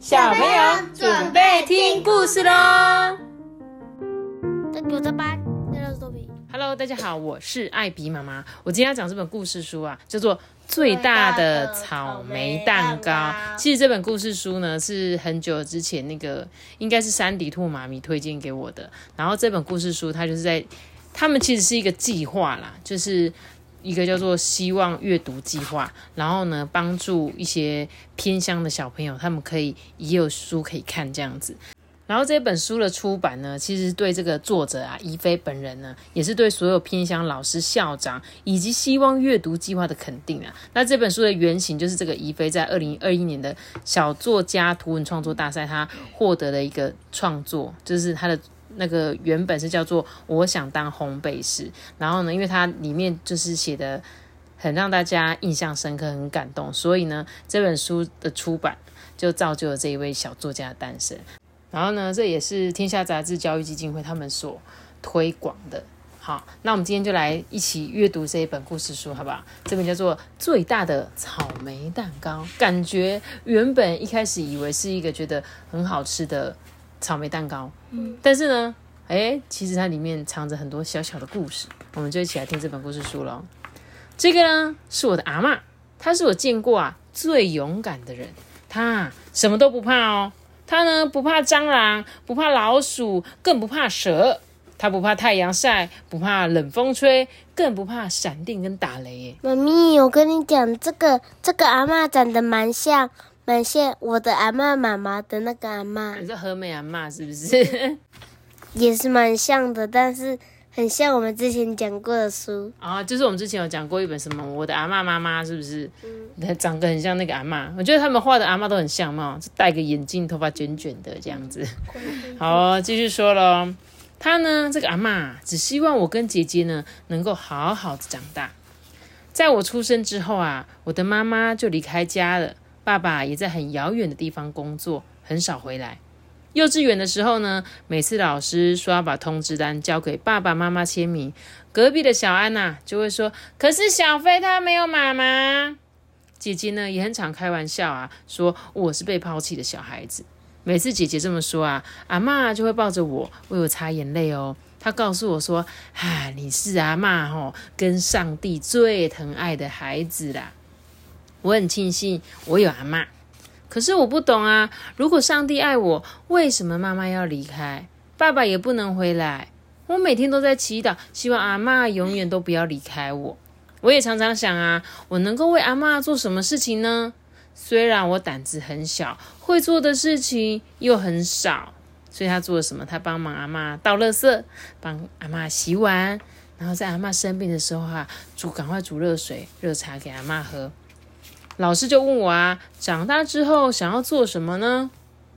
小朋友准备听故事喽。！Hello，大家好，我是艾比妈妈。我今天要讲这本故事书啊，叫做《最大的草莓蛋糕》。其实这本故事书呢，是很久之前那个应该是山迪兔妈咪推荐给我的。然后这本故事书它就是在，他们其实是一个计划啦，就是。一个叫做希望阅读计划，然后呢，帮助一些偏乡的小朋友，他们可以也有书可以看这样子。然后这本书的出版呢，其实对这个作者啊，怡菲本人呢，也是对所有偏乡老师、校长以及希望阅读计划的肯定啊。那这本书的原型就是这个怡菲在二零二一年的小作家图文创作大赛，他获得的一个创作，就是他的。那个原本是叫做“我想当烘焙师”，然后呢，因为它里面就是写的很让大家印象深刻、很感动，所以呢，这本书的出版就造就了这一位小作家的诞生。然后呢，这也是天下杂志教育基金会他们所推广的。好，那我们今天就来一起阅读这一本故事书，好不好？这本叫做《最大的草莓蛋糕》，感觉原本一开始以为是一个觉得很好吃的草莓蛋糕，嗯，但是呢，哎，其实它里面藏着很多小小的故事，我们就一起来听这本故事书喽。这个呢，是我的阿嬷，她是我见过啊最勇敢的人，她什么都不怕哦。她呢不怕蟑螂，不怕老鼠，更不怕蛇。他不怕太阳晒，不怕冷风吹，更不怕闪电跟打雷耶。妈咪，我跟你讲，这个这个阿嬷长得蛮像，蛮像我的阿嬷妈妈的那个阿嬷，你是和美阿嬷是不是？也是蛮像的，但是很像我们之前讲过的书。啊，就是我们之前有讲过一本什么我的阿嬷妈妈是不是？嗯，长得很像那个阿嬷。我觉得他们画的阿嬷都很像嘛，戴个眼镜，头发卷卷的这样子。好，继续说喽。他呢，这个阿嬷只希望我跟姐姐呢能够好好的长大。在我出生之后啊，我的妈妈就离开家了，爸爸也在很遥远的地方工作，很少回来。幼稚园的时候呢，每次老师说要把通知单交给爸爸妈妈签名，隔壁的小安呐、就会说：“可是小飞他没有妈妈。”姐姐呢也很常开玩笑啊，说我是被抛弃的小孩子。每次姐姐这么说啊，阿嬷就会抱着我为我擦眼泪哦。她告诉我说：“啊，你是阿嬷吼，跟上帝最疼爱的孩子啦。”我很庆幸我有阿嬷，可是我不懂啊。如果上帝爱我，为什么妈妈要离开，爸爸也不能回来？我每天都在祈祷，希望阿嬷永远都不要离开我。我也常常想啊，我能够为阿嬷做什么事情呢？虽然我胆子很小，会做的事情又很少，所以他做了什么？他帮忙阿妈倒垃圾，帮阿妈洗碗，然后在阿嬷生病的时候啊，煮赶快煮热水、热茶给阿妈喝。老师就问我啊，长大之后想要做什么呢？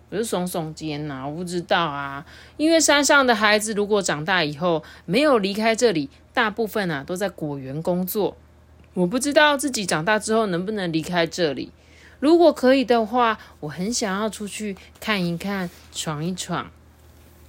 我就耸耸肩呐、我不知道啊。因为山上的孩子如果长大以后没有离开这里，大部分啊都在果园工作。我不知道自己长大之后能不能离开这里。如果可以的话，我很想要出去看一看，闯一闯。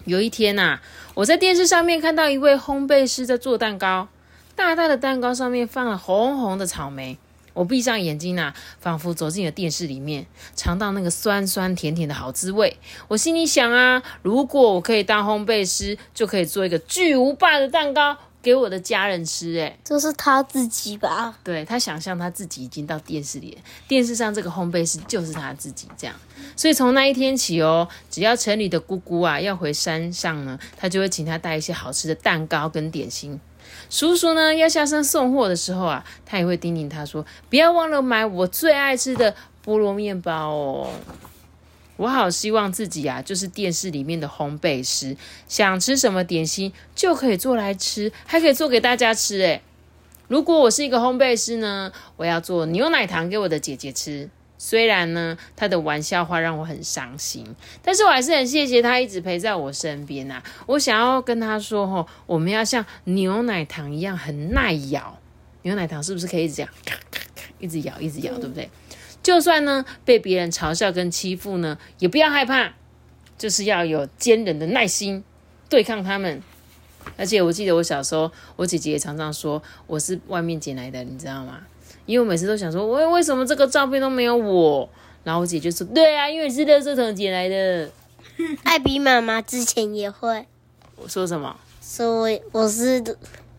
有一天呐、我在电视上面看到一位烘焙师在做蛋糕，大大的蛋糕上面放了红红的草莓。我闭上眼睛呐、仿佛走进了电视里面，尝到那个酸酸甜甜的好滋味。我心里想啊，如果我可以当烘焙师，就可以做一个巨无霸的蛋糕给我的家人吃。诶，这是他自己吧？对他想象他自己已经到电视里了，电视上这个烘焙师就是他自己这样。所以从那一天起哦，只要城里的姑姑啊要回山上呢，他就会请他带一些好吃的蛋糕跟点心。叔叔呢要下山送货的时候啊，他也会叮咛他说：“不要忘了买我最爱吃的菠萝面包哦。”我好希望自己啊，就是电视里面的烘焙师，想吃什么点心就可以做来吃，还可以做给大家吃。诶，如果我是一个烘焙师呢，我要做牛奶糖给我的姐姐吃。虽然呢，他的玩笑话让我很伤心，但是我还是很谢谢他一直陪在我身边呐、我想要跟他说，吼，我们要像牛奶糖一样很耐咬。牛奶糖是不是可以一直这样咔咔咔一直咬，一直咬，对不对？就算呢被别人嘲笑跟欺负呢，也不要害怕，就是要有坚韧的耐心对抗他们。而且我记得我小时候，我姐姐也常常说我是外面捡来的，你知道吗？因为我每次都想说，为为什么这个照片都没有我？然后我姐就说：“对啊，因为你是垃圾桶捡来的。艾比妈妈之前也会”我说什么？说我我是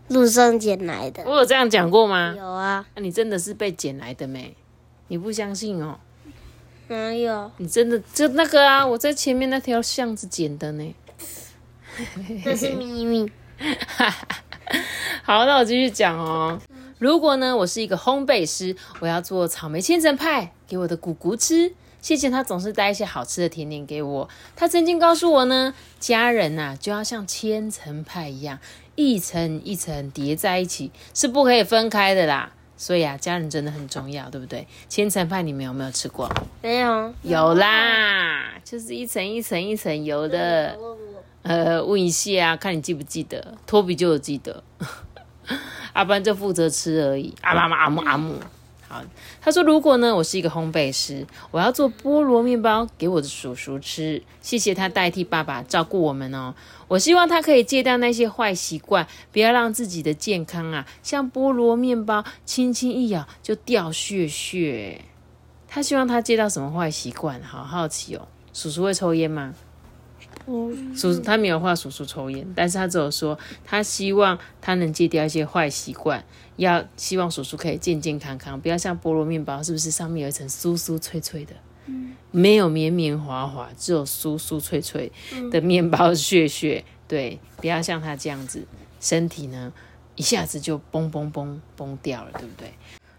路上捡来的。我有这样讲过吗？有啊，那、你真的是被捡来的没？你不相信哦？哪有？你真的就那个啊？我在前面那条巷子捡的呢。那是秘密。好，那我继续讲哦。如果呢，我是一个烘焙师，我要做草莓千层派给我的姑姑吃。谢谢她总是带一些好吃的甜点给我。她曾经告诉我呢，家人呐、就要像千层派一样，一层一层叠在一起，是不可以分开的啦。所以啊，家人真的很重要，对不对？千层派你们有没有吃过？没有。有啦，就是一层一层一层油的。呃，问一下啊，看你记不记得？托比就有记得，阿班就负责吃而已。阿妈妈阿姆阿姆，好，他说如果呢，我是一个烘焙师，我要做菠萝面包给我的叔叔吃，谢谢他代替爸爸照顾我们哦。我希望他可以戒掉那些坏习惯，不要让自己的健康啊，像菠萝面包轻轻一咬就掉屑屑。他希望他戒掉什么坏习惯？好好奇哦。叔叔会抽烟吗？嗯，叔他没有话叔叔抽烟，但是他只有说他希望他能戒掉一些坏习惯，要希望叔叔可以健健康康，不要像菠萝面包，是不是上面有一层酥酥脆脆的，没有绵绵滑滑，只有酥酥脆脆的面包屑屑，对，不要像他这样子，身体呢一下子就嘣嘣嘣崩掉了，对不对？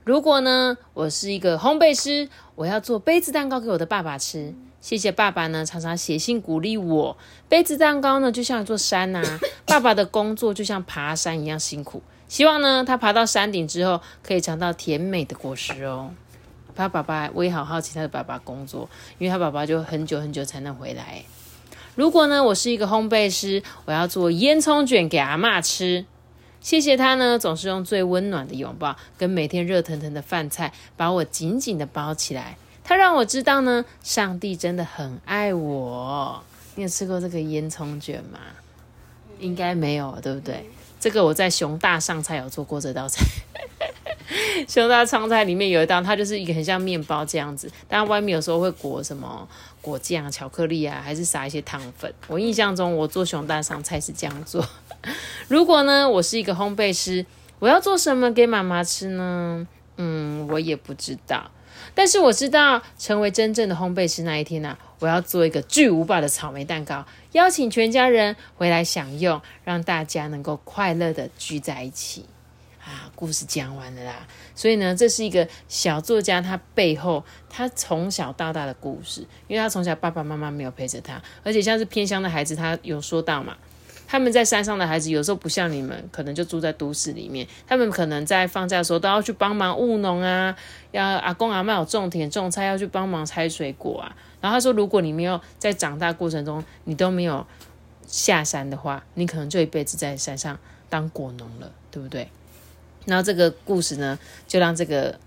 如果呢，我是一个烘焙师，我要做杯子蛋糕给我的爸爸吃。谢谢爸爸呢，常常写信鼓励我。杯子蛋糕呢，就像一座山呐、爸爸的工作就像爬山一样辛苦。希望呢，他爬到山顶之后，可以尝到甜美的果实哦。他爸爸，我也好好奇他的爸爸工作，因为他爸爸就很久很久才能回来。如果呢，我是一个烘焙师，我要做烟囱卷给阿嬷吃。谢谢他呢，总是用最温暖的拥抱跟每天热腾腾的饭菜，把我紧紧的包起来。他让我知道呢，上帝真的很爱我。你有吃过这个烟囱卷吗？应该没有，对不对？这个我在熊大上菜有做过这道菜。熊大上菜里面有一道，它就是一个很像面包这样子，但外面有时候会裹什么果酱、巧克力啊，还是撒一些糖粉。我印象中，我做熊大上菜是这样做。如果呢，我是一个烘焙师，我要做什么给妈妈吃呢？嗯，我也不知道。但是我知道，成为真正的烘焙师那一天呢、我要做一个巨无霸的草莓蛋糕，邀请全家人回来享用，让大家能够快乐的聚在一起。啊，故事讲完了啦。所以呢，这是一个小作家他背后他从小到大的故事，因为他从小爸爸妈妈没有陪着他，而且像是偏乡的孩子，他有说到嘛，他们在山上的孩子有时候不像你们，可能就住在都市里面，他们可能在放假的时候都要去帮忙务农啊，要阿公阿妈有种田种菜，要去帮忙拆水果啊。然后他说，如果你没有在长大过程中，你都没有下山的话，你可能就一辈子在山上当果农了，对不对？然后这个故事呢，就让这个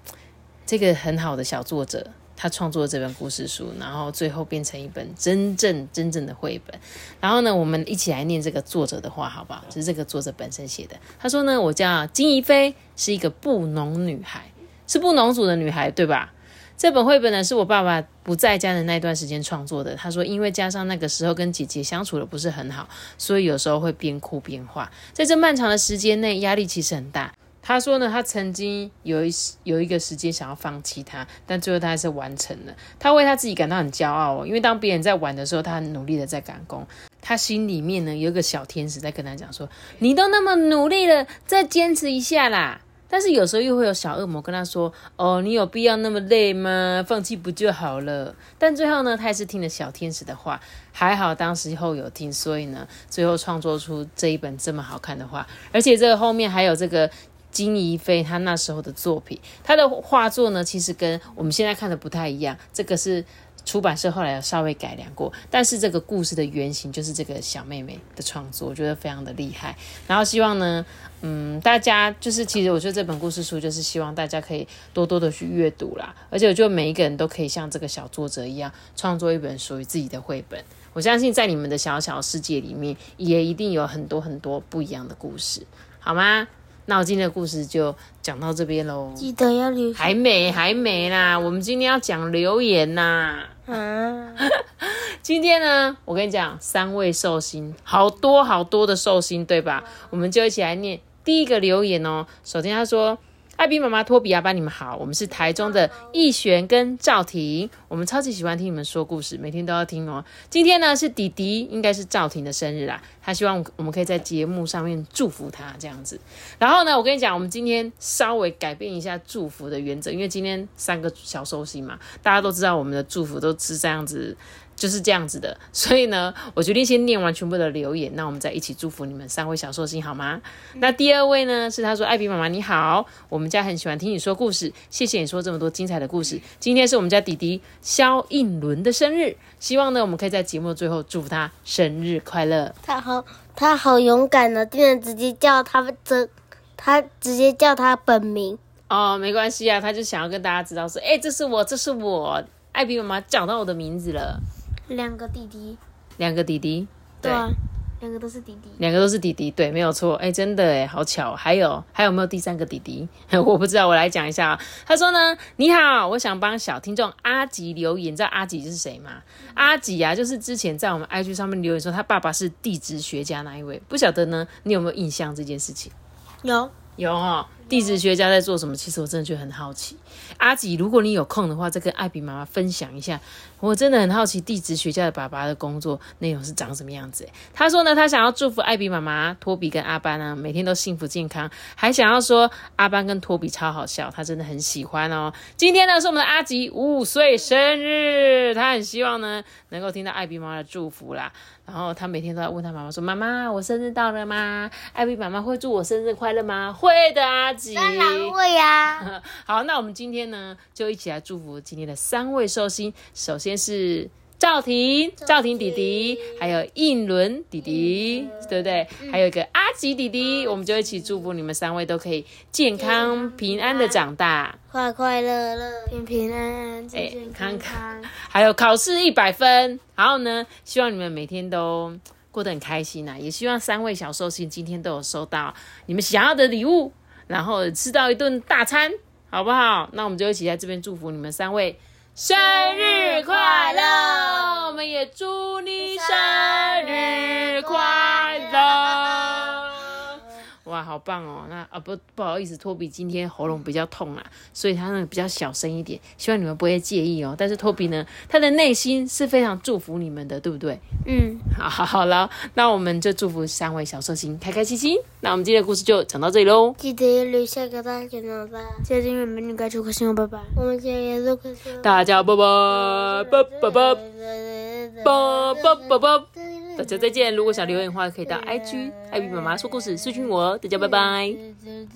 这个很好的小作者，他创作这本故事书，然后最后变成一本真正真正的绘本。然后呢，我们一起来念这个作者的话，好不好？就是这个作者本身写的。他说呢，我叫金怡菲，是一个布农女孩，是布农族的女孩，对吧？这本绘本呢，是我爸爸不在家的那段时间创作的。他说，因为加上那个时候跟姐姐相处的不是很好，所以有时候会边哭边画。在这漫长的时间内，压力其实很大。他说呢，他曾经有一有一个时间想要放弃他，但最后他还是完成了。他为他自己感到很骄傲哦，因为当别人在玩的时候，他很努力的在赶工。他心里面呢有一个小天使在跟他讲说：“你都那么努力了，再坚持一下啦。”但是有时候又会有小恶魔跟他说：“哦，你有必要那么累吗？放弃不就好了？”但最后呢，他还是听了小天使的话，还好当时候有听，所以呢，最后创作出这一本这么好看的画，而且这个后面还有这个金怡菲她那时候的作品，她的画作呢，其实跟我们现在看的不太一样，这个是。出版社后来有稍微改良过，但是这个故事的原型就是这个小妹妹的创作，我觉得非常的厉害。然后希望呢，嗯，大家就是其实我觉得这本故事书就是希望大家可以多多的去阅读啦，而且我觉得每一个人都可以像这个小作者一样，创作一本属于自己的绘本。我相信在你们的小小世界里面，也一定有很多很多不一样的故事，好吗？那我今天的故事就讲到这边喽。记得要留还没，还没啦！我们今天要讲留言呐。啊，今天呢，我跟你讲，三位寿星，好多好多的寿星，对吧？我们就一起来念第一个留言哦。首先他说。艾比妈妈、托比阿班，你们好，我们是台中的逸璇跟赵婷，我们超级喜欢听你们说故事，每天都要听哦。今天呢是弟弟，应该是赵婷的生日啦，他希望我们可以在节目上面祝福他这样子。然后呢，我跟你讲，我们今天稍微改变一下祝福的原则，因为今天三个小寿星嘛，大家都知道我们的祝福都是这样子。就是这样子的，所以呢，我决定先念完全部的留言，那我们再一起祝福你们三位小寿星好吗？那第二位呢是他说：“艾比妈妈你好，我们家很喜欢听你说故事，谢谢你说这么多精彩的故事。今天是我们家弟弟肖应伦的生日，希望呢我们可以在节目的最后祝福他生日快乐。他好，他好勇敢呢，竟然直接叫他这，他直接叫他本名。哦，没关系啊，他就想要跟大家知道说，哎，这是我，这是我，艾比妈妈讲到我的名字了。两个弟弟，两个弟弟，对啊，两个都是弟弟，两个都是弟弟，对，没有错，哎，真的哎，好巧，还有还有没有第三个弟弟？我不知道，我来讲一下啊。他说呢，你好，我想帮小听众阿吉留言，知道阿吉是谁吗？阿吉啊，就是之前在我们 IG 上面留言说他爸爸是地质学家那一位，不晓得呢，你有没有印象这件事情？有有哈。地质学家在做什么？其实我真的觉得很好奇。阿吉，如果你有空的话，再跟艾比妈妈分享一下。我真的很好奇地质学家的爸爸的工作内容是长什么样子。他说呢，他想要祝福艾比妈妈、托比跟阿班呢，每天都幸福健康，还想要说阿班跟托比超好笑，他真的很喜欢哦。今天呢是我们的阿吉五岁生日，他很希望呢能够听到艾比妈妈的祝福啦。然后他每天都在问他妈妈说：“妈妈，我生日到了吗？艾比妈妈会祝我生日快乐吗？”会的，阿吉。当然会呀。好，那我们今天呢，就一起来祝福今天的三位寿星。首先是赵婷，赵婷弟弟，还有应伦弟弟，对不对？还有一个阿吉弟弟，我们就一起祝福你们三位都可以健康平安的长大，快快乐乐，平平安安，健健康康。还有考试一百分。然后呢，希望你们每天都过得很开心呐！也希望三位小寿星今天都有收到你们想要的礼物，然后吃到一顿大餐，好不好？那我们就一起在这边祝福你们三位生日快乐！我们也祝你生日快乐！哇，好棒哦！那啊不不好意思，托比今天喉咙比较痛啊，所以他呢比较小声一点，希望你们不会介意哦。但是托比呢，他的内心是非常祝福你们的，对不对？嗯，好，好，好了，那我们就祝福三位小寿星开开心心。那我们今天的故事就讲到这里喽。记得留下个大点赞吧，记得订阅美女拜拜。我们今天也录颗星，大家拜拜，拜拜拜拜拜拜拜。大家再见！如果想留言的话，可以到 IG 艾比妈妈说故事私讯我。大家拜拜。